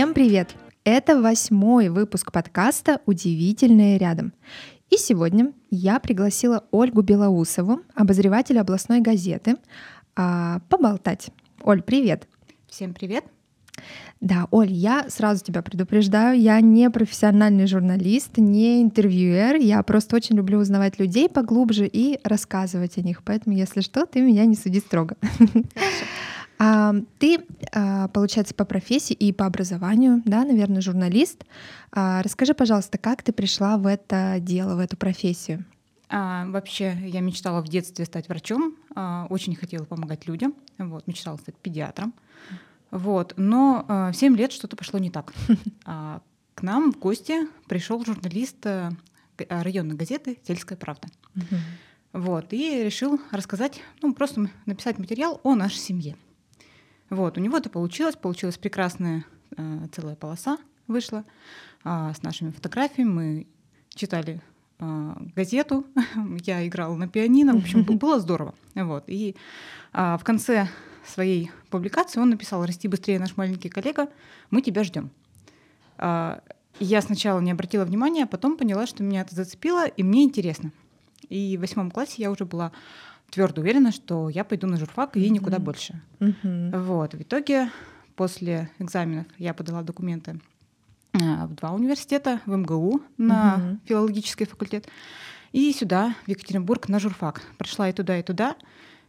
Всем привет! Это восьмой выпуск подкаста «Удивительное рядом». И сегодня я пригласила Ольгу Белоусову, обозревателя областной газеты, а, поболтать. Оль, привет! Всем привет! Да, Оль, я сразу тебя предупреждаю, я не профессиональный журналист, не интервьюер, я просто очень люблю узнавать людей поглубже и рассказывать о них, поэтому, если что, ты меня не суди строго. А, ты, а, получается, по профессии и по образованию, да, наверное, журналист. А, расскажи, пожалуйста, как ты пришла в это дело, в эту профессию? А, вообще, я мечтала в детстве стать врачом, а, очень хотела помогать людям, вот, мечтала стать педиатром. Вот, но а, в 7 лет что-то пошло не так. А, к нам в гости пришел журналист а, районной газеты «Сельская правда». Вот, и решил рассказать, ну, просто написать материал о нашей семье. Вот, у него это получилось, получилась прекрасная э, целая полоса вышла э, с нашими фотографиями. Мы читали э, газету, я играла на пианино, в общем, было здорово. Вот, и э, в конце своей публикации он написал «Расти быстрее, наш маленький коллега, мы тебя ждем». Э, я сначала не обратила внимания, а потом поняла, что меня это зацепило, и мне интересно. И в восьмом классе я уже была твердо уверена, что я пойду на журфак и никуда mm-hmm. больше. Mm-hmm. Вот. В итоге после экзаменов я подала документы а, в два университета, в МГУ на mm-hmm. филологический факультет и сюда, в Екатеринбург, на журфак. Прошла и туда, и туда,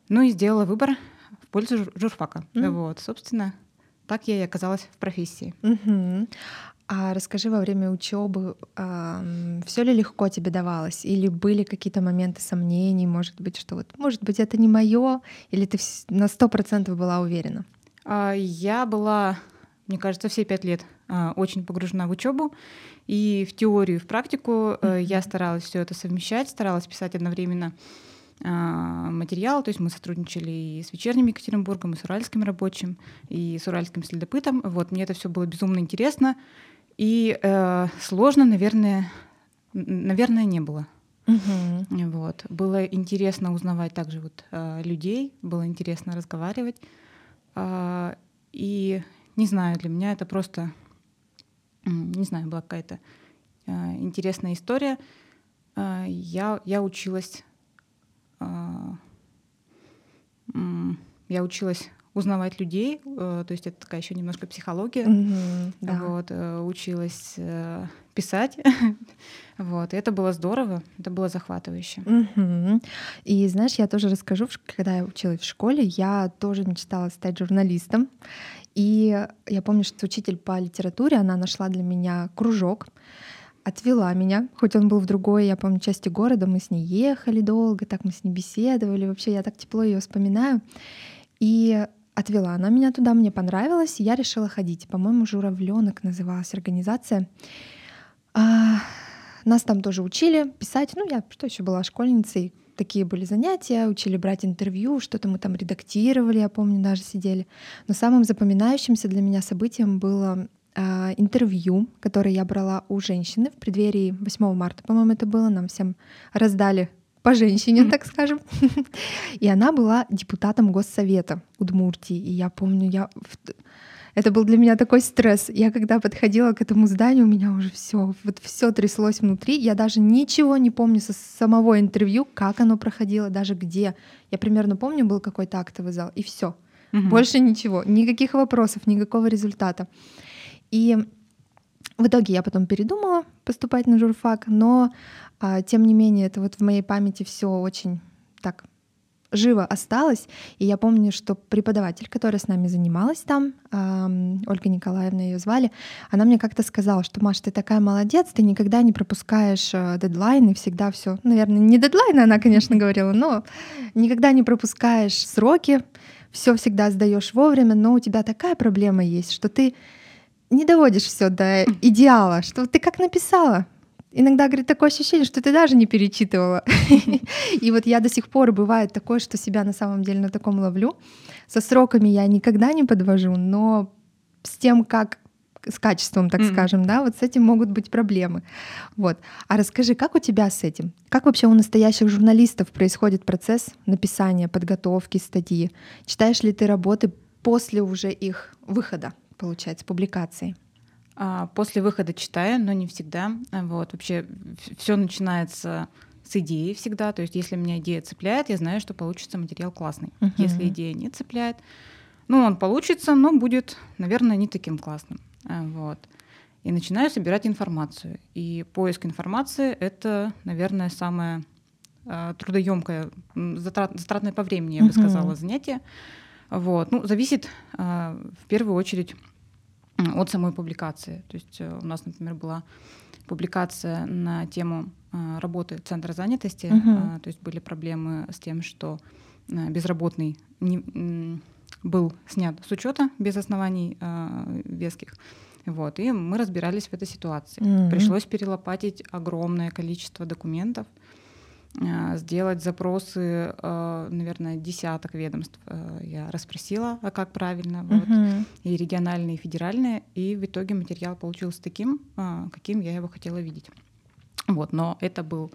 ну и сделала выбор в пользу журфака. Mm-hmm. Вот, собственно, так я и оказалась в профессии. Mm-hmm. А расскажи, во время учебы э, все ли легко тебе давалось? Или были какие-то моменты сомнений, может быть, что вот, может быть, это не мое, или ты на сто процентов была уверена? А, я была, мне кажется, все пять лет а, очень погружена в учебу. И в теорию, и в практику mm-hmm. я старалась все это совмещать, старалась писать одновременно материал, то есть мы сотрудничали и с вечерним Екатеринбургом, и с уральским рабочим, и с уральским следопытом. Вот, мне это все было безумно интересно. И э, сложно, наверное, наверное, не было. Угу. Вот. Было интересно узнавать также вот, э, людей, было интересно разговаривать. Э, и не знаю, для меня это просто, не знаю, была какая-то э, интересная история. Э, я, я училась, э, я училась узнавать людей, э, то есть это такая еще немножко психология. Mm-hmm, да. Вот, э, училась э, писать, вот, и это было здорово, это было захватывающе. Mm-hmm. И знаешь, я тоже расскажу, когда я училась в школе, я тоже мечтала стать журналистом, и я помню, что учитель по литературе, она нашла для меня кружок, отвела меня, хоть он был в другой, я помню, части города, мы с ней ехали долго, так мы с ней беседовали, вообще я так тепло ее вспоминаю. И отвела она меня туда, мне понравилось, и я решила ходить. По-моему, Журавленок называлась организация. А, нас там тоже учили писать. Ну, я что еще была школьницей, такие были занятия, учили брать интервью, что-то мы там редактировали, я помню, даже сидели. Но самым запоминающимся для меня событием было э, интервью, которое я брала у женщины в преддверии 8 марта, по-моему, это было, нам всем раздали по женщине, так скажем. И она была депутатом Госсовета Удмуртии. И я помню, я это был для меня такой стресс. Я когда подходила к этому зданию, у меня уже все, вот все тряслось внутри. Я даже ничего не помню со самого интервью, как оно проходило, даже где. Я примерно помню, был какой-то актовый зал, и все. Угу. Больше ничего, никаких вопросов, никакого результата. И в итоге я потом передумала поступать на журфак, но а, тем не менее это вот в моей памяти все очень так живо осталось. И я помню, что преподаватель, которая с нами занималась там, Ольга Николаевна ее звали, она мне как-то сказала, что Маш, ты такая молодец, ты никогда не пропускаешь э, дедлайны, всегда все, наверное, не дедлайны, она, конечно, говорила, но никогда не пропускаешь сроки, все всегда сдаешь вовремя, но у тебя такая проблема есть, что ты не доводишь все до идеала, что ты как написала. Иногда, говорит, такое ощущение, что ты даже не перечитывала. И вот я до сих пор бывает такое, что себя на самом деле на таком ловлю. Со сроками я никогда не подвожу, но с тем, как с качеством, так скажем, да, вот с этим могут быть проблемы. Вот. А расскажи, как у тебя с этим? Как вообще у настоящих журналистов происходит процесс написания, подготовки статьи? Читаешь ли ты работы после уже их выхода? Получается, публикации? А, после выхода читаю, но не всегда. Вот, вообще все начинается с идеи всегда. То есть, если меня идея цепляет, я знаю, что получится материал классный. Uh-huh. Если идея не цепляет, ну, он получится, но будет, наверное, не таким классным. А, вот. И начинаю собирать информацию. И поиск информации — это, наверное, самое э, трудоемкое, затрат, затратное по времени, я бы сказала, занятие. Вот. Ну, зависит в первую очередь от самой публикации. То есть э, у нас, например, была публикация на тему э, работы Центра занятости. Uh-huh. То есть были проблемы с тем, что безработный не, был снят с учета без оснований веских. Вот, и мы разбирались в этой ситуации. Mm-hmm. Пришлось перелопатить огромное количество документов, сделать запросы, а, наверное, десяток ведомств. А, я расспросила, а как правильно, вот, uh-huh. и региональные, и федеральные, и в итоге материал получился таким, каким я его хотела видеть. Вот, но это был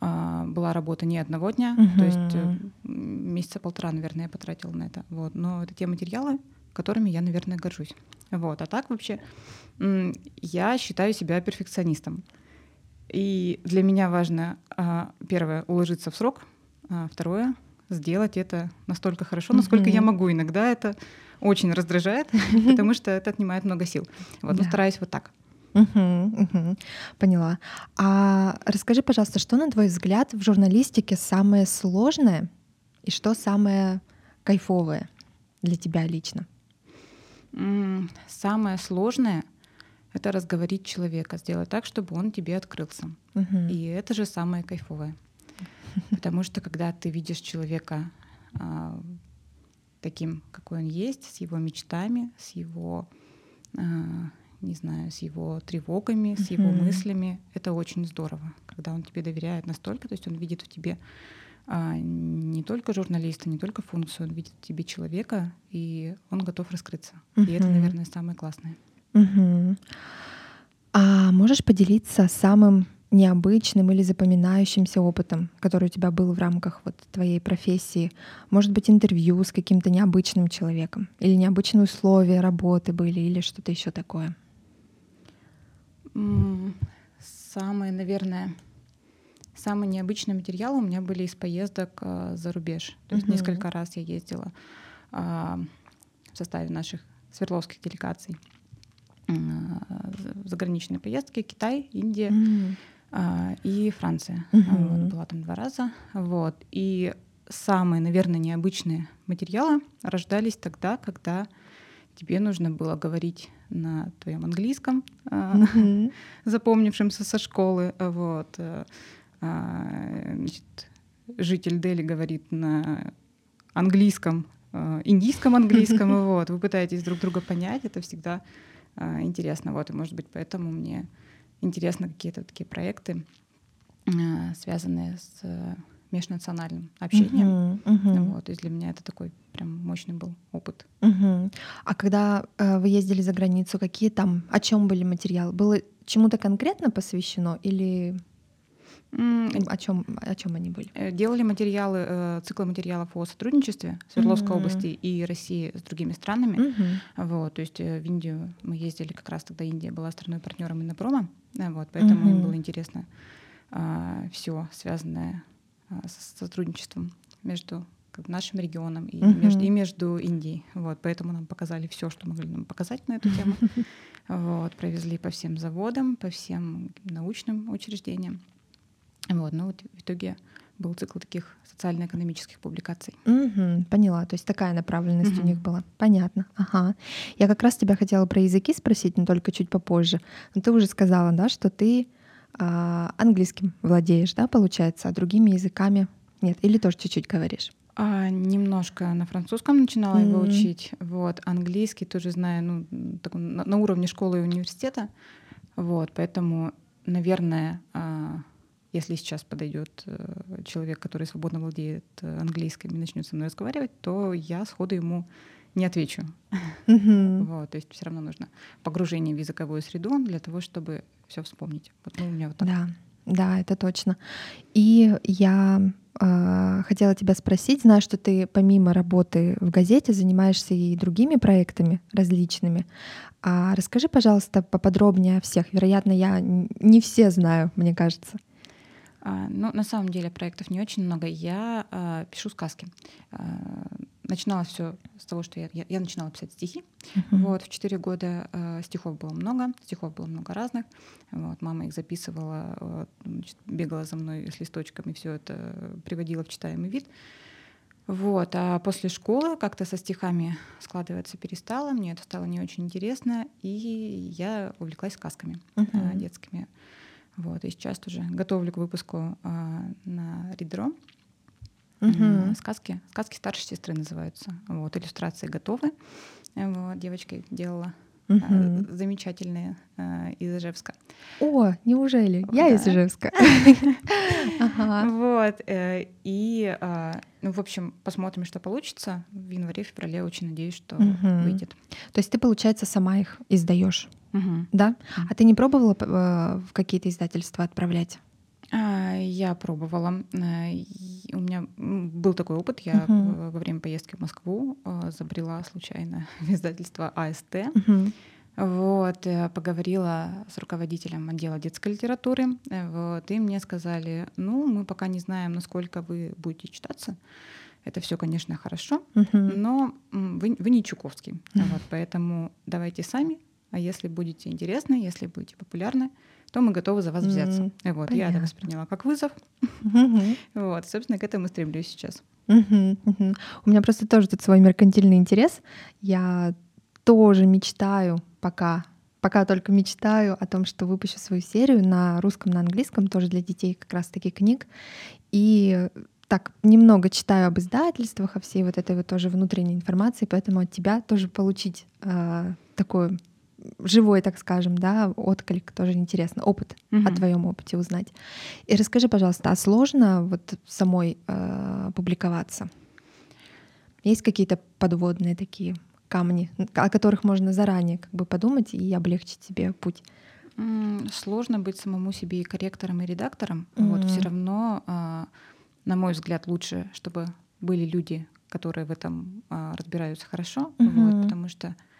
была работа не одного дня, uh-huh. то есть э, месяца полтора, наверное, я потратила на это. Вот, но это те материалы, которыми я, наверное, горжусь. Вот. А так вообще я считаю себя перфекционистом. И для меня важно, а, первое, уложиться в срок, а второе, сделать это настолько хорошо, насколько mm-hmm. я могу. Иногда это очень раздражает, потому что это отнимает много сил. Вот, но стараюсь вот так. Поняла. А расскажи, пожалуйста, что, на твой взгляд, в журналистике самое сложное и что самое кайфовое для тебя лично? Самое сложное — это разговорить человека, сделать так, чтобы он тебе открылся. Угу. И это же самое кайфовое. Потому что когда ты видишь человека а, таким, какой он есть, с его мечтами, с его, а, не знаю, с его тревогами, с его мыслями, это очень здорово, когда он тебе доверяет настолько, то есть он видит в тебе а, не только журналиста, не только функцию, он видит в тебе человека, и он готов раскрыться. Uh-huh. И это, наверное, самое классное. Uh-huh. А можешь поделиться самым необычным или запоминающимся опытом, который у тебя был в рамках вот твоей профессии? Может быть, интервью с каким-то необычным человеком? Или необычные условия работы были, или что-то еще такое? Самое, наверное, Самые необычные материалы у меня были из поездок э, за рубеж. То есть uh-huh. несколько раз я ездила э, в составе наших свердловских делегаций заграничные поездки Китай, Индия э, и Франция. Uh-huh. Вот, была там два раза. Вот. И самые, наверное, необычные материалы рождались тогда, когда тебе нужно было говорить на твоем английском, uh-huh. запомнившемся со школы, вот, э, а, значит, житель Дели говорит на английском, индийском английском, вот, вы пытаетесь друг друга понять, это всегда интересно, вот, и может быть поэтому мне интересны какие-то такие проекты, связанные с межнациональным общением. Uh-huh, uh-huh. Вот, и для меня это такой прям мощный был опыт. Uh-huh. А когда э, вы ездили за границу, какие там, о чем были материалы? Было чему-то конкретно посвящено или о чем, о чем они были? Э, делали материалы, э, циклы материалов о сотрудничестве Свердловской mm-hmm. области и России с другими странами. Mm-hmm. Вот, то есть э, в Индию мы ездили как раз тогда Индия была страной партнером Иннопрома, вот, поэтому mm-hmm. им было интересно а, все связанное а, с сотрудничеством между как, нашим регионом и, mm-hmm. между, и между Индией. Вот, поэтому нам показали все, что могли нам показать на эту тему. Вот, провезли по всем заводам, по всем научным учреждениям. Вот, ну вот в итоге был цикл таких социально-экономических публикаций. Угу, поняла, то есть такая направленность угу. у них была. Понятно. Ага. Я как раз тебя хотела про языки спросить, но только чуть попозже. Но ты уже сказала, да, что ты а, английским владеешь, да, получается, а другими языками нет? Или тоже чуть-чуть говоришь? А, немножко на французском начинала mm-hmm. его учить. Вот английский тоже знаю, ну так, на, на уровне школы и университета. Вот, поэтому, наверное, а, если сейчас подойдет э, человек, который свободно владеет э, английским и начнет со мной разговаривать, то я сходу ему не отвечу. Mm-hmm. Вот, то есть все равно нужно погружение в языковую среду для того, чтобы все вспомнить. Вот, ну, у меня вот так. Да, да, это точно. И я э, хотела тебя спросить. Знаю, что ты помимо работы в газете занимаешься и другими проектами различными. А расскажи, пожалуйста, поподробнее о всех. Вероятно, я не все знаю, мне кажется. А, ну, на самом деле проектов не очень много. Я а, пишу сказки. А, начинала все с того, что я, я, я начинала писать стихи. Uh-huh. Вот, в четыре года э, стихов было много, стихов было много разных. Вот, мама их записывала, вот, значит, бегала за мной с листочками, все это приводила в читаемый вид. Вот, а после школы как-то со стихами складываться перестала, мне это стало не очень интересно, и я увлеклась сказками uh-huh. детскими. Вот, и сейчас уже готовлю к выпуску э, на Ридро. Угу. Сказки. Сказки старшей сестры называются. Вот, иллюстрации готовы. Вот, девочка их делала угу. замечательные а, из Ижевска. О, неужели? Я да. из Ижевска. Вот. Э, и, ну, в общем, посмотрим, что получится. В январе-феврале очень надеюсь, что выйдет. То есть ты, получается, сама их издаешь? Да? А ты не пробовала э, в какие-то издательства отправлять? А, я пробовала. Э, у меня был такой опыт. Я uh-huh. во время поездки в Москву забрела случайно в издательство АСТ. Uh-huh. Вот, поговорила с руководителем отдела детской литературы, вот, и мне сказали, ну, мы пока не знаем, насколько вы будете читаться. Это все, конечно, хорошо, uh-huh. но вы, вы не Чуковский, uh-huh. вот, поэтому давайте сами, а если будете интересны, если будете популярны, то мы готовы за вас взяться. Mm, вот, я это восприняла как вызов. Mm-hmm. Вот, собственно, к этому стремлюсь сейчас. Mm-hmm, mm-hmm. У меня просто тоже тут свой меркантильный интерес. Я тоже мечтаю пока, пока только мечтаю о том, что выпущу свою серию на русском, на английском, тоже для детей как раз-таки книг. И так немного читаю об издательствах, о всей вот этой вот тоже внутренней информации, поэтому от тебя тоже получить э, такую живой, так скажем, да, отклик тоже интересно, опыт угу. о твоем опыте узнать. И расскажи, пожалуйста, а сложно вот самой э, публиковаться? Есть какие-то подводные такие камни, о которых можно заранее как бы подумать и облегчить себе путь? Сложно быть самому себе и корректором, и редактором. mm Вот все равно, э, на мой взгляд, лучше, чтобы были люди, которые в этом э, разбираются хорошо, mm вот, потому что а,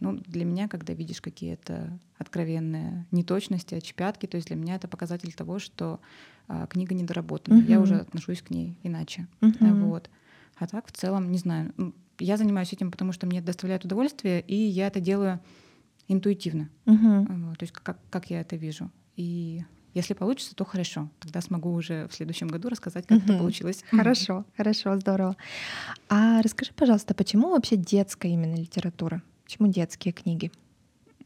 ну, для меня, когда видишь какие-то откровенные неточности, очпятки, то есть для меня это показатель того, что а, книга недоработана. Uh-huh. Я уже отношусь к ней иначе. Uh-huh. Вот. А так в целом, не знаю, я занимаюсь этим, потому что мне доставляет удовольствие, и я это делаю интуитивно. Uh-huh. Вот, то есть как, как я это вижу. И если получится, то хорошо. Тогда смогу уже в следующем году рассказать, как uh-huh. это получилось. Хорошо, хорошо, здорово. А расскажи, пожалуйста, почему вообще детская именно литература? Почему детские книги?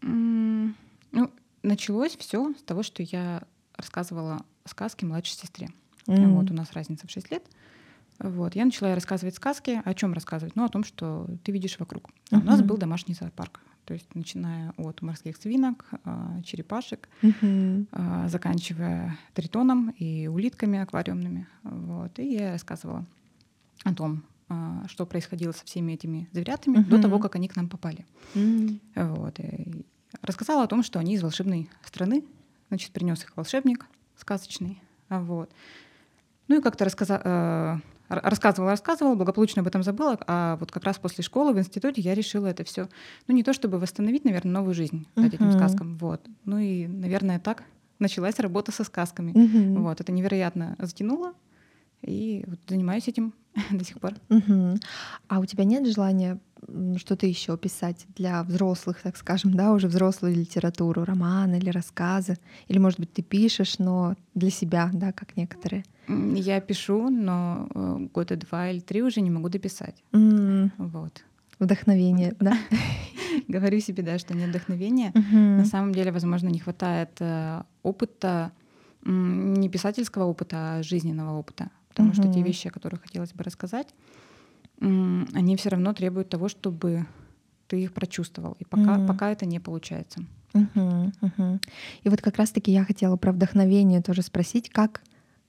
Mm, ну, началось все с того, что я рассказывала сказки младшей сестре. Mm. Вот у нас разница в 6 лет. Вот. Я начала рассказывать сказки. О чем рассказывать? Ну, о том, что ты видишь вокруг. Uh-huh. У нас был домашний зоопарк. То есть начиная от морских свинок, а, черепашек, uh-huh. заканчивая тритоном и улитками аквариумными. Вот. И я рассказывала о том, что происходило со всеми этими зверятами uh-huh. до того, как они к нам попали. Uh-huh. Вот. И рассказала о том, что они из волшебной страны. Значит, принес их волшебник сказочный. Вот. Ну и как-то рассказа- э, рассказывала, рассказывала, благополучно об этом забыла, а вот как раз после школы в институте я решила это все, ну не то чтобы восстановить, наверное, новую жизнь uh-huh. этим сказкам, вот. Ну и, наверное, так началась работа со сказками. Uh-huh. Вот, это невероятно затянуло, и вот занимаюсь этим до сих пор. Угу. А у тебя нет желания что-то еще писать для взрослых, так скажем, да, уже взрослую литературу, романы или рассказы? Или, может быть, ты пишешь, но для себя, да, как некоторые? Я пишу, но э, года два или три уже не могу дописать. Mm. Вот. Вдохновение, да? Говорю себе, да, что нет вдохновения. На самом деле, возможно, не хватает э, опыта, не писательского опыта, а жизненного опыта потому угу. что те вещи, о которых хотелось бы рассказать, они все равно требуют того, чтобы ты их прочувствовал. И пока, угу. пока это не получается. Угу, угу. И вот как раз-таки я хотела про вдохновение тоже спросить, как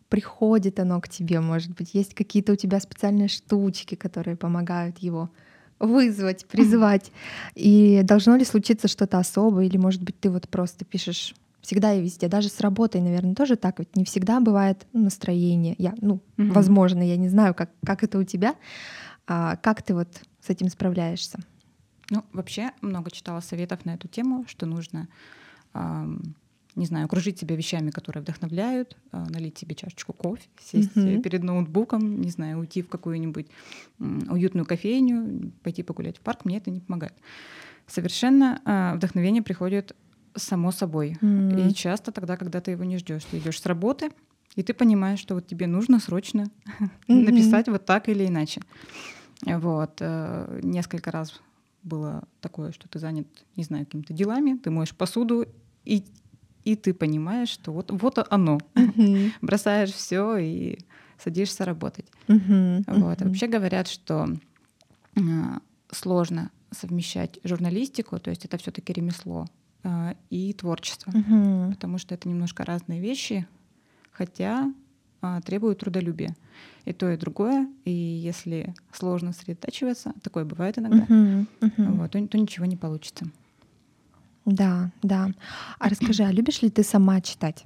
приходит оно к тебе, может быть, есть какие-то у тебя специальные штучки, которые помогают его вызвать, призвать. И должно ли случиться что-то особое, или, может быть, ты вот просто пишешь всегда и везде, даже с работой, наверное, тоже так, ведь не всегда бывает настроение. Я, ну, Мгм. возможно, я не знаю, как, как это у тебя. А как ты вот с этим справляешься? Ну, вообще много читала советов на эту тему, что нужно, ам, не знаю, окружить себя вещами, которые вдохновляют, а, налить себе чашечку кофе, сесть э, Мгм. перед ноутбуком, не знаю, уйти в какую-нибудь м, уютную кофейню, пойти погулять в парк, мне это не помогает. Совершенно а, вдохновение приходит само собой. М. И часто тогда, когда ты его не ждешь, ты идешь с работы, и ты понимаешь, что вот тебе нужно срочно Мгм. написать вот так или иначе. Вот. э, Несколько раз было такое, что ты занят, не знаю, какими-то делами, ты моешь посуду, и, и ты понимаешь, что вот, вот оно. Мгм. Бросаешь все и садишься работать. Мгм. Вот. Мгм. Вообще говорят, что э, сложно совмещать журналистику, то есть это все-таки ремесло, и творчество, Мгм. потому что это немножко разные вещи, хотя а, требуют трудолюбия. И то, и другое. И если сложно сосредотачиваться, такое бывает иногда. Мгм. вот, то, то ничего не получится. Да, да. А расскажи, а любишь ли ты сама читать?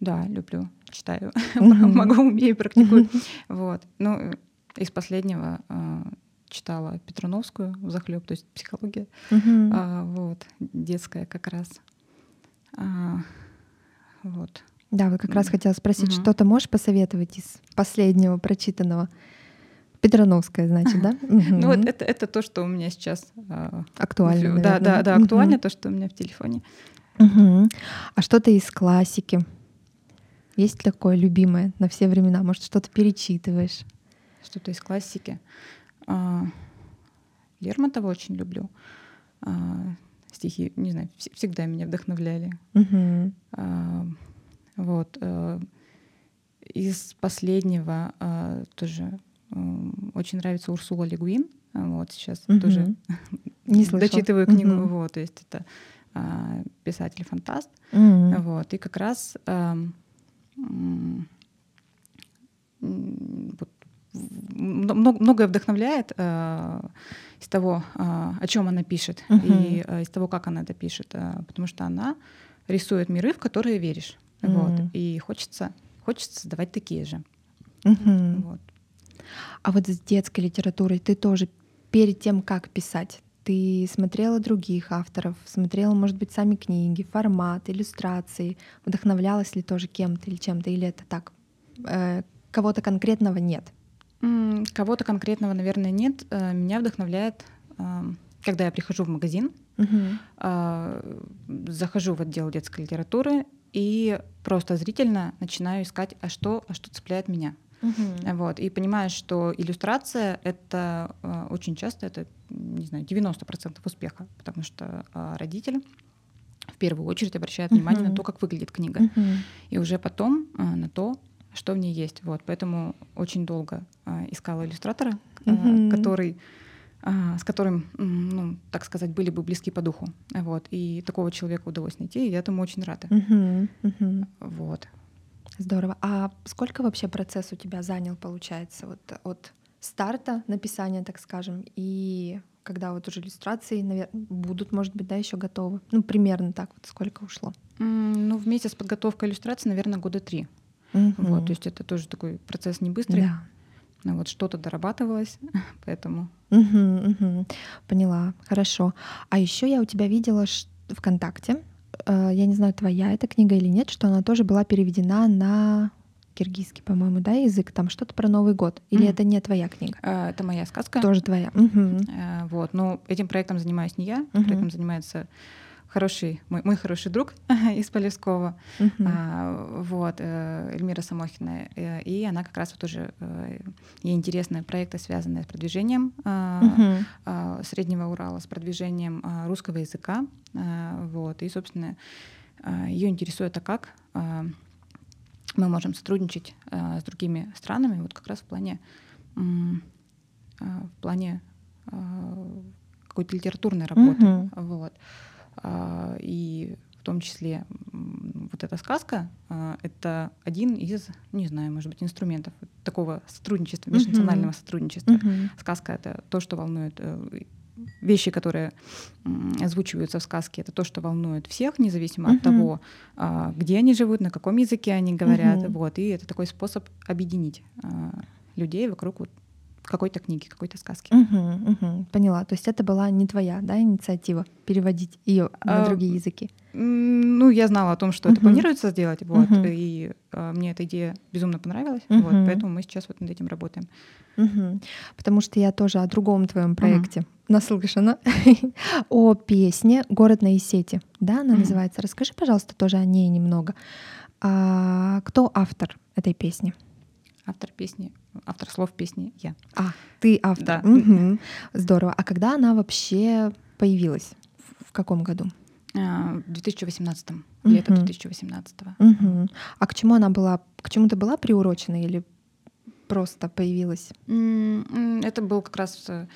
Да, люблю, читаю, могу, умею, практикую. Вот. Ну, э, из последнего а, читала Петруновскую в захлеб, то есть психология, Мгм. а, вот, детская как раз. А, Вот. Да, вот как раз хотела спросить, Мгм. что-то можешь посоветовать из последнего прочитанного? Петрановская, значит, да? Ну вот это, это то, что у меня сейчас а, актуально. Да, да, да, актуально, то, что у меня в телефоне. А что-то из классики? Есть такое любимое на все времена? Может, что-то перечитываешь? Что-то из классики. А, Лермонтова очень люблю. А, Стихи, не знаю, вс- всегда меня вдохновляли. А, Вот. э, Из последнего а, тоже м, очень нравится Урсула Легуин. Вот сейчас Мгм. тоже Не слышала. дочитываю книгу. Мгм. Вот, то есть это писатель-фантаст. Мгм. Вот, и как раз ам, м, м, вот, многое вдохновляет а, из того, а, о чем она пишет, Мгм. и а, из того, как она это пишет, а, потому что она рисует миры, в которые веришь. Вот, Мгм. и хочется, хочется создавать такие же. Мгм. Вот. А вот с детской литературой ты тоже перед тем, как писать, ты смотрела других авторов, смотрела, может быть, сами книги, формат, иллюстрации, вдохновлялась ли тоже кем-то или чем-то, или это так? э, кого-то конкретного нет? Кого-то конкретного, наверное, нет. Э, Меня вдохновляет, ам, когда я прихожу в магазин, а, захожу в отдел детской литературы и просто зрительно начинаю искать, а что, а что цепляет меня. Мгм. Вот, и понимаю, что иллюстрация — это а, очень часто, это, не знаю, 90% успеха, потому что родитель в первую очередь обращает внимание на Мгм. то, как выглядит книга, Мгм. и уже потом а, на то, что в ней есть. Вот, поэтому очень долго а, искала иллюстратора, Мгм. который а, с которым, ну, так сказать, были бы близки по духу. Вот. И такого человека удалось найти, и я этому очень рада. Мгм. Мгм. Вот. Здорово. А сколько вообще процесс у тебя занял, получается, вот от старта написания, так скажем, и когда вот уже иллюстрации навер- будут, может быть, да, еще готовы? Ну, примерно так вот сколько ушло. Ну, вместе с подготовкой иллюстрации, наверное, года три. Мгм. Вот, то есть это тоже такой процесс не быстрый. Да. Ну, вот что-то дорабатывалось, поэтому. Мгм, мгм. Поняла, хорошо. А еще я у тебя видела ш- ВКонтакте, э, я не знаю, твоя эта книга или нет, что она тоже была переведена на киргизский, по-моему, да, язык, там что-то про Новый год. Или Мгм. это не твоя книга? А, Это моя сказка. Тоже твоя. Э, Вот, но этим проектом занимаюсь не я, Мгм. проектом занимается хороший, мой, мой хороший друг из Полевского, Мгм. А, вот, э, Эльмира Самохина, э, и она как раз вот тоже, э, ей интересны проекты, связанные с продвижением а, Среднего Урала, с продвижением а, русского языка, вот, и, собственно, ее интересует, а как мы можем сотрудничать с другими странами, вот как раз в плане, в плане какой-то литературной работы, Мгм. вот, и в том числе вот эта сказка а, — это один из, не знаю, может быть, инструментов такого сотрудничества, межнационального сотрудничества. Мгм. Сказка — это то, что волнует э, вещи, которые озвучиваются в сказке, это то, что волнует всех, независимо uh-huh. от того, а, где они живут, на каком языке они говорят. Uh-huh. Вот, и это такой способ объединить а, людей вокруг вот какой-то книги, какой-то сказки. Угу, угу, поняла. То есть это была не твоя, да, инициатива переводить ее на а, другие языки? Ну, я знала о том, что угу. это планируется сделать, вот, угу. и а, мне эта идея безумно понравилась, угу. вот, поэтому мы сейчас вот над этим работаем. Угу. Потому что я тоже о другом твоем проекте угу. наслышана о песне "Город на Исете", да, она угу. называется. Расскажи, пожалуйста, тоже о ней немного. А, кто автор этой песни? Автор песни, автор слов песни я. А, ты автор. Да. Угу. Здорово. А когда она вообще появилась? В каком году? А, в 2018 угу. лето 2018 угу. А к чему она была? К чему-то была приурочена или просто появилась? Это был как раз э,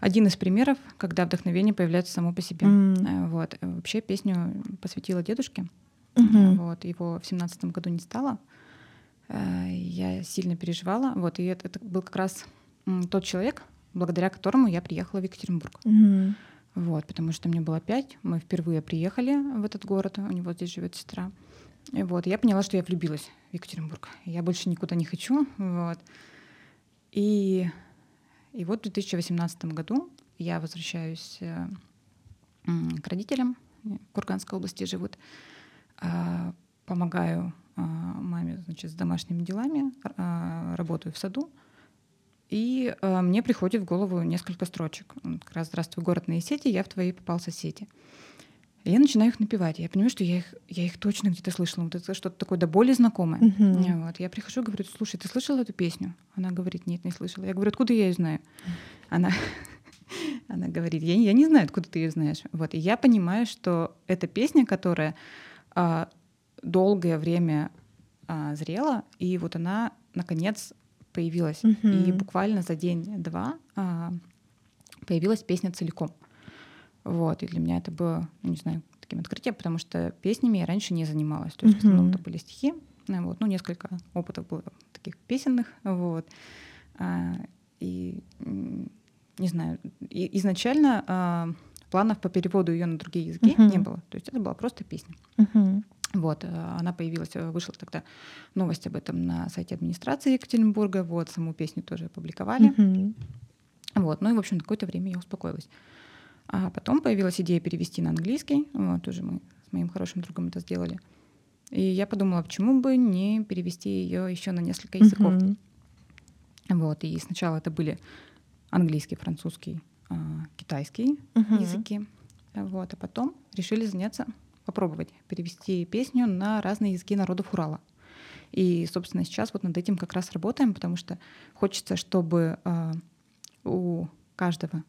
один из примеров, когда вдохновение появляется само по себе. Mm. Вот. Вообще песню посвятила дедушке. Mm-hmm. Вот. Его в семнадцатом году не стало. Э, я сильно переживала. Вот, и это, это был как раз тот человек, благодаря которому я приехала в Екатеринбург. Угу. Вот, потому что мне было пять, мы впервые приехали в этот город, у него здесь живет сестра. И вот, я поняла, что я влюбилась в Екатеринбург. Я больше никуда не хочу. Вот. И, и вот в 2018 году я возвращаюсь э, к родителям, в Курганской области живут, помогаю маме значит, с домашними делами, а, работаю в саду, и а, мне приходит в голову несколько строчек. Как раз «Здравствуй, город на сети, я в твои попался сети». И я начинаю их напевать. Я понимаю, что я их, я их точно где-то слышала. Вот это что-то такое до боли знакомое. Uh-huh. Вот. Я прихожу и говорю, слушай, ты слышала эту песню? Она говорит, нет, не слышала. Я говорю, откуда я ее знаю? Она, она говорит, я, я не знаю, откуда ты ее знаешь. Вот. И я понимаю, что это песня, которая долгое время а, зрела, и вот она наконец появилась. Mm-hmm. И буквально за день-два а, появилась песня целиком. Вот, и для меня это было, ну, не знаю, таким открытием, потому что песнями я раньше не занималась. То есть mm-hmm. в основном это были стихи, ну, вот, ну, несколько опытов было таких песенных, вот. А, и не знаю, и, изначально а, планов по переводу ее на другие языки uh-huh. не было. То есть это была просто песня. Uh-huh. Вот, э, она появилась, э, вышла тогда новость об этом на сайте администрации Екатеринбурга, вот, саму песню тоже опубликовали. Mm-hmm. Вот, ну и, в общем, какое-то время я успокоилась. А потом появилась идея перевести на английский, вот, тоже мы с моим хорошим другом это сделали. И я подумала, почему бы не перевести ее еще на несколько языков. Mm-hmm. Вот, и сначала это были английский, французский, а, китайский mm-hmm. языки. Вот, а потом решили заняться попробовать перевести песню на разные языки народов Урала. И, собственно, сейчас вот над этим как раз работаем, потому что хочется, чтобы э, у каждого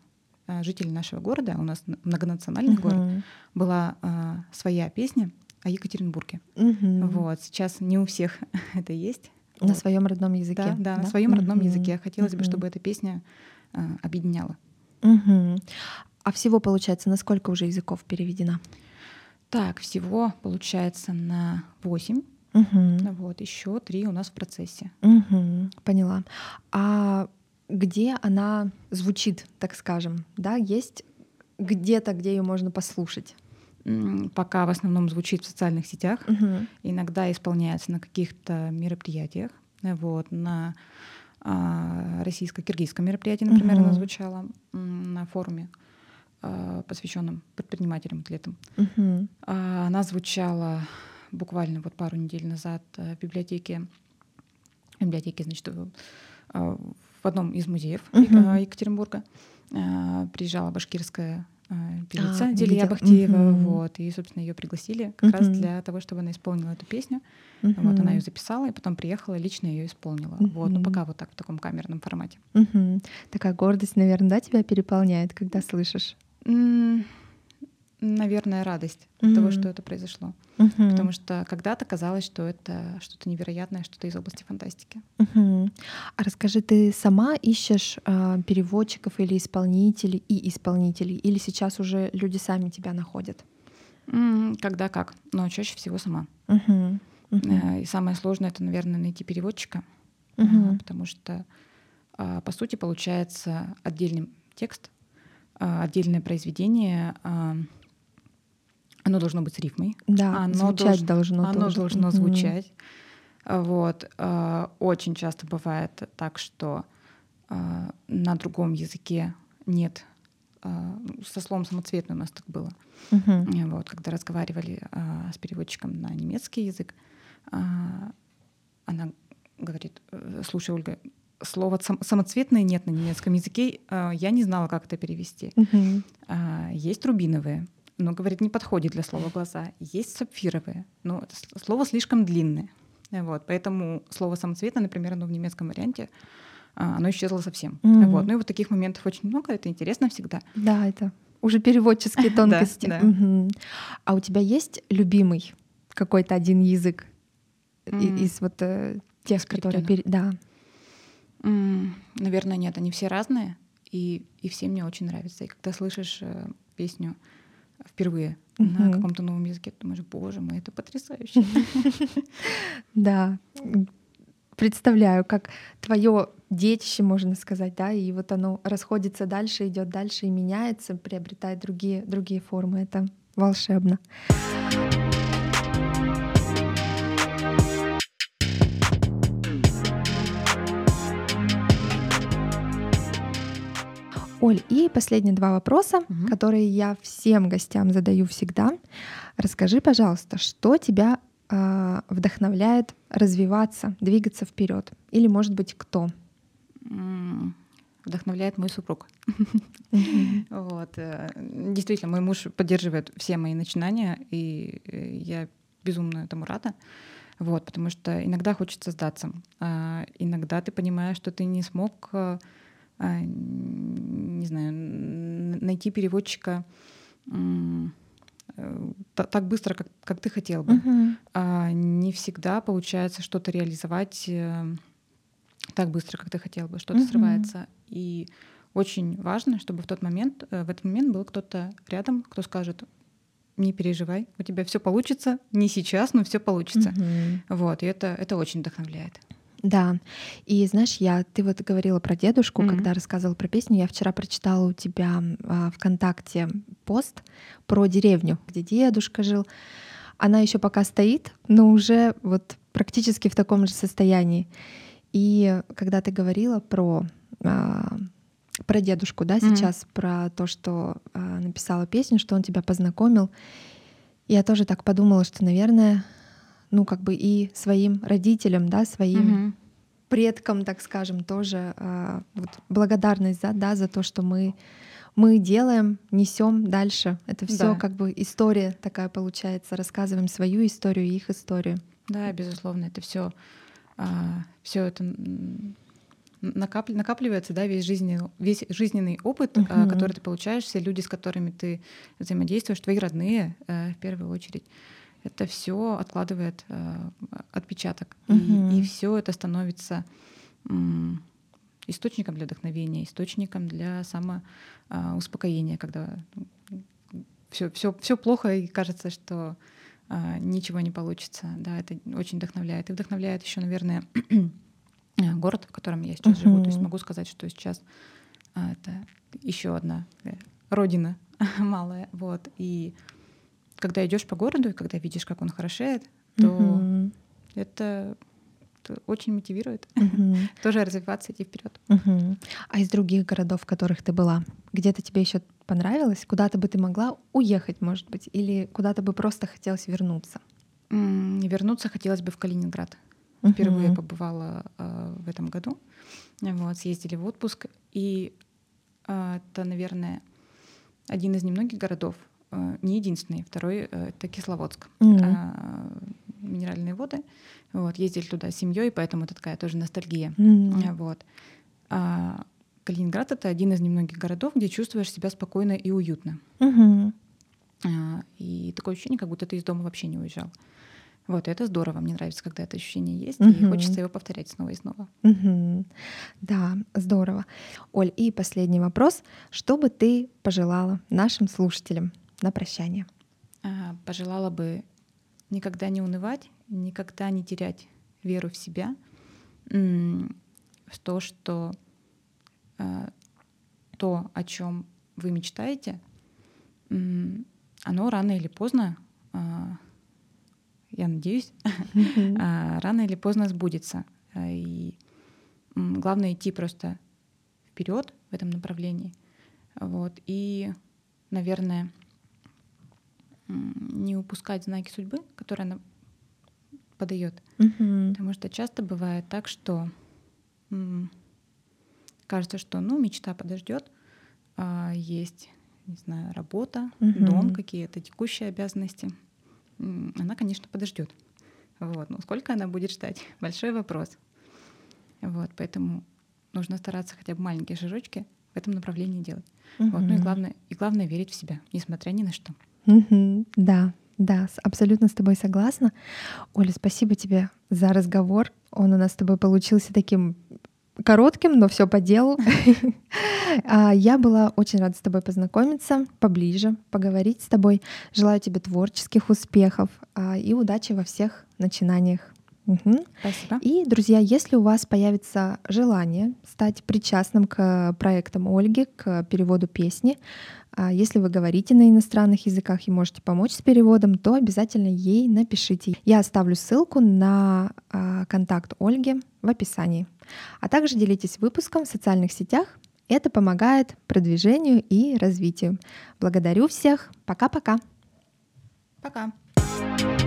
э, жителя нашего города, у нас многонациональный uh-huh. город, была э, своя песня о Екатеринбурге. Uh-huh. Вот сейчас не у всех это есть. На вот. своем родном языке. Да, да, да? на своем uh-huh. родном языке. Хотелось uh-huh. бы, чтобы эта песня э, объединяла. Uh-huh. А всего получается, на сколько уже языков переведена? Так, всего получается на 8. Угу. Вот, еще три у нас в процессе. Угу, поняла. А где она звучит, так скажем? Да, есть где-то, где ее можно послушать? Пока в основном звучит в социальных сетях. Угу. Иногда исполняется на каких-то мероприятиях. Вот, на а, российско-киргизском мероприятии, например, угу. она звучала на форуме посвященном предпринимателям, атлетам. Uh-huh. Она звучала буквально вот пару недель назад э, в библиотеке, в библиотеке, значит, в одном из музеев uh-huh. Екатеринбурга. Приезжала башкирская певица а, Дилия Бахтиева, uh-huh. вот, и, собственно, ее пригласили как uh-huh. раз для того, чтобы она исполнила эту песню. Uh-huh. Вот, она ее записала, и потом приехала, лично ее исполнила. Uh-huh. Вот, ну пока вот так в таком камерном формате. Uh-huh. Такая гордость, наверное, да, тебя переполняет, когда слышишь? Наверное, радость mm-hmm. от того, что это произошло. Mm-hmm. Потому что когда-то казалось, что это что-то невероятное, что-то из области фантастики. Mm-hmm. А расскажи, ты сама ищешь э, переводчиков или исполнителей и исполнителей, или сейчас уже люди сами тебя находят? Mm, когда как, но чаще всего сама. Mm-hmm. Mm-hmm. И самое сложное это, наверное, найти переводчика, mm-hmm. потому что, по сути, получается отдельный текст отдельное произведение, а, оно должно быть с рифмой. Да, оно звучать долж- должно Оно тоже. должно звучать. А, Вот. а, Очень часто бывает так, что а, на другом языке нет а, со словом самоцветный у нас так было. Э, Вот, когда разговаривали а, с переводчиком на немецкий язык, а, она говорит, «Э, слушай, Ольга, слова сам- самоцветные нет на немецком языке, а, я не знала, как это перевести. А, Есть рубиновые, но, говорит, не подходит для слова глаза. Есть сапфировые, но это слово слишком длинное. Вот, поэтому слово самоцветное, например, оно в немецком варианте, а, оно исчезло совсем. Мгм. Вот. Ну и вот таких моментов очень много, это интересно всегда. Да, это уже переводческие тонкости. да. Мгм. А у тебя есть любимый какой-то один язык из вот э, тех, которые... Скриптонов. пере- Да. Наверное, нет, они все разные, и, и все мне очень нравятся. И когда слышишь э, песню впервые на Мгм. каком-то новом языке, ты думаешь, боже мой, это потрясающе. Да. Представляю, как твое детище, можно сказать, да, и вот оно расходится дальше, идет дальше и меняется, приобретает другие, другие формы. Это волшебно. Оль, и последние два вопроса, Мгм. которые я всем гостям задаю всегда. Расскажи, пожалуйста, что тебя а, вдохновляет развиваться, двигаться вперед? Или, может быть, кто? Вдохновляет мой супруг. Вот. э, Действительно, мой муж поддерживает все мои начинания, и э, я безумно этому рада. Вот, потому что иногда хочется сдаться. а иногда ты понимаешь, что ты не смог, а, не знаю, найти переводчика э, та- так быстро, как, как ты хотел бы. Мгм. А не всегда получается что-то реализовать э, так быстро, как ты хотел бы, что-то Мгм. срывается. И очень важно, чтобы в тот момент, э, в этот момент был кто-то рядом, кто скажет, не переживай, у тебя все получится, не сейчас, но все получится. Мгм. Вот, и это, это очень вдохновляет. Да. И знаешь, я, ты вот говорила про дедушку, Мгм. когда рассказывала про песню. Я вчера прочитала у тебя а, ВКонтакте пост про деревню, где дедушка жил. Она еще пока стоит, но уже вот практически в таком же состоянии. И когда ты говорила про а, про дедушку, да, сейчас про то, что а, написала песню, что он тебя познакомил, я тоже так подумала, что, наверное, ну как бы и своим родителям, да, своим Мгм. предкам, так скажем, тоже а, вот благодарность за, да, за то, что мы мы делаем, несем дальше. Это все Да. как бы история такая получается. Рассказываем свою историю и их историю. Да, безусловно, это все, все это м, накап- накапливается, да, весь жизненный, весь жизненный опыт, а, Мгм. который ты получаешь, все люди, с которыми ты взаимодействуешь, твои родные, э, в первую очередь. Это все откладывает э, отпечаток, и, Мгм. все это становится источником для вдохновения, источником для самоуспокоения, когда все, все, все плохо и кажется, что а, ничего не получится. Да, это очень вдохновляет. И вдохновляет еще, наверное, э, город, в котором я сейчас живу. То есть могу сказать, что сейчас а, это еще одна э, родина малая. Вот. И когда идешь по городу, и когда видишь, как он хорошеет, то Мгм. это, очень мотивирует Мгм. тоже развиваться, идти вперед. Мгм. А из других городов, в которых ты была, где-то тебе еще понравилось? Куда-то бы ты могла уехать, может быть, или куда-то бы просто хотелось вернуться? Вернуться хотелось бы в Калининград. Впервые Мгм. побывала э, в этом году. Вот, съездили в отпуск. И э, это, наверное, один из немногих городов, не единственный, второй э, это Кисловодск. Э, Минеральные воды. Вот, ездили туда с семьей, поэтому это такая тоже ностальгия. Э, Вот. А Калининград это один из немногих городов, где чувствуешь себя спокойно и уютно. Мгм. А, И такое ощущение, как будто ты из дома вообще не уезжал. Вот, и это здорово. Мне нравится, когда это ощущение есть, и Мгм. хочется его повторять снова и снова. Мгм. Да, здорово. Оль, и последний вопрос. Что бы ты пожелала нашим слушателям на прощание? А, Пожелала бы никогда не унывать, никогда не терять веру в себя, в то, что а, то, о чем вы мечтаете, оно рано или поздно, а, я надеюсь, рано или поздно сбудется. И главное идти просто вперед в этом направлении. Вот. И, наверное, не упускать знаки судьбы, которые она подает. Угу. Потому что часто бывает так, что кажется, что ну, мечта подождет, а есть, не знаю, работа, угу. дом, какие-то текущие обязанности. Она, конечно, подождет. Вот. Но сколько она будет ждать? Большой вопрос. Вот, поэтому нужно стараться хотя бы маленькие шажочки в этом направлении делать. Угу. Вот. Ну и главное, и главное верить в себя, несмотря ни на что. Угу. Да, да, абсолютно с тобой согласна. Оля, спасибо тебе за разговор. Он у нас с тобой получился таким коротким, но все по делу. А, я была очень рада с тобой познакомиться поближе, поговорить с тобой. Желаю тебе творческих успехов а, и удачи во всех начинаниях. Угу. Спасибо. И, друзья, если у вас появится желание стать причастным к проектам Ольги, к переводу песни, если вы говорите на иностранных языках и можете помочь с переводом, то обязательно ей напишите. Я оставлю ссылку на а, контакт Ольги в описании. А также делитесь выпуском в социальных сетях. Это помогает продвижению и развитию. Благодарю всех. Пока-пока. Пока. -пока. Пока.